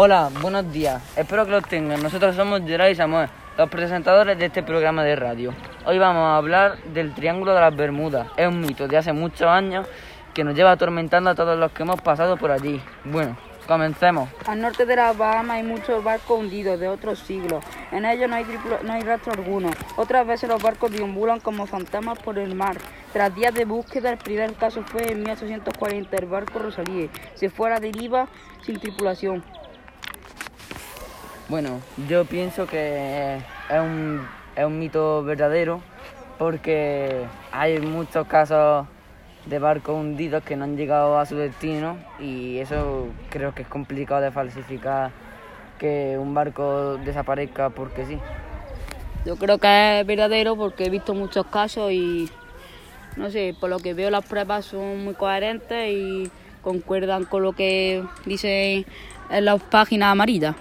Hola, buenos días. Espero que los tengan. Nosotros somos Gerard y Samuel, los presentadores de este programa de radio. Hoy vamos a hablar del Triángulo de las Bermudas. Es un mito de hace muchos años que nos lleva atormentando a todos los que hemos pasado por allí. Bueno, comencemos. Al norte de las Bahamas hay muchos barcos hundidos de otros siglos. En ellos no hay, tripula- no hay rastro alguno. Otras veces los barcos deambulan como fantasmas por el mar. Tras días de búsqueda, el primer caso fue en 1840. El barco Rosalie se fue a la deriva sin tripulación. Bueno, yo pienso que es un, es un mito verdadero porque hay muchos casos de barcos hundidos que no han llegado a su destino y eso creo que es complicado de falsificar que un barco desaparezca porque sí. Yo creo que es verdadero porque he visto muchos casos y no sé, por lo que veo las pruebas son muy coherentes y concuerdan con lo que dice en las páginas amarillas.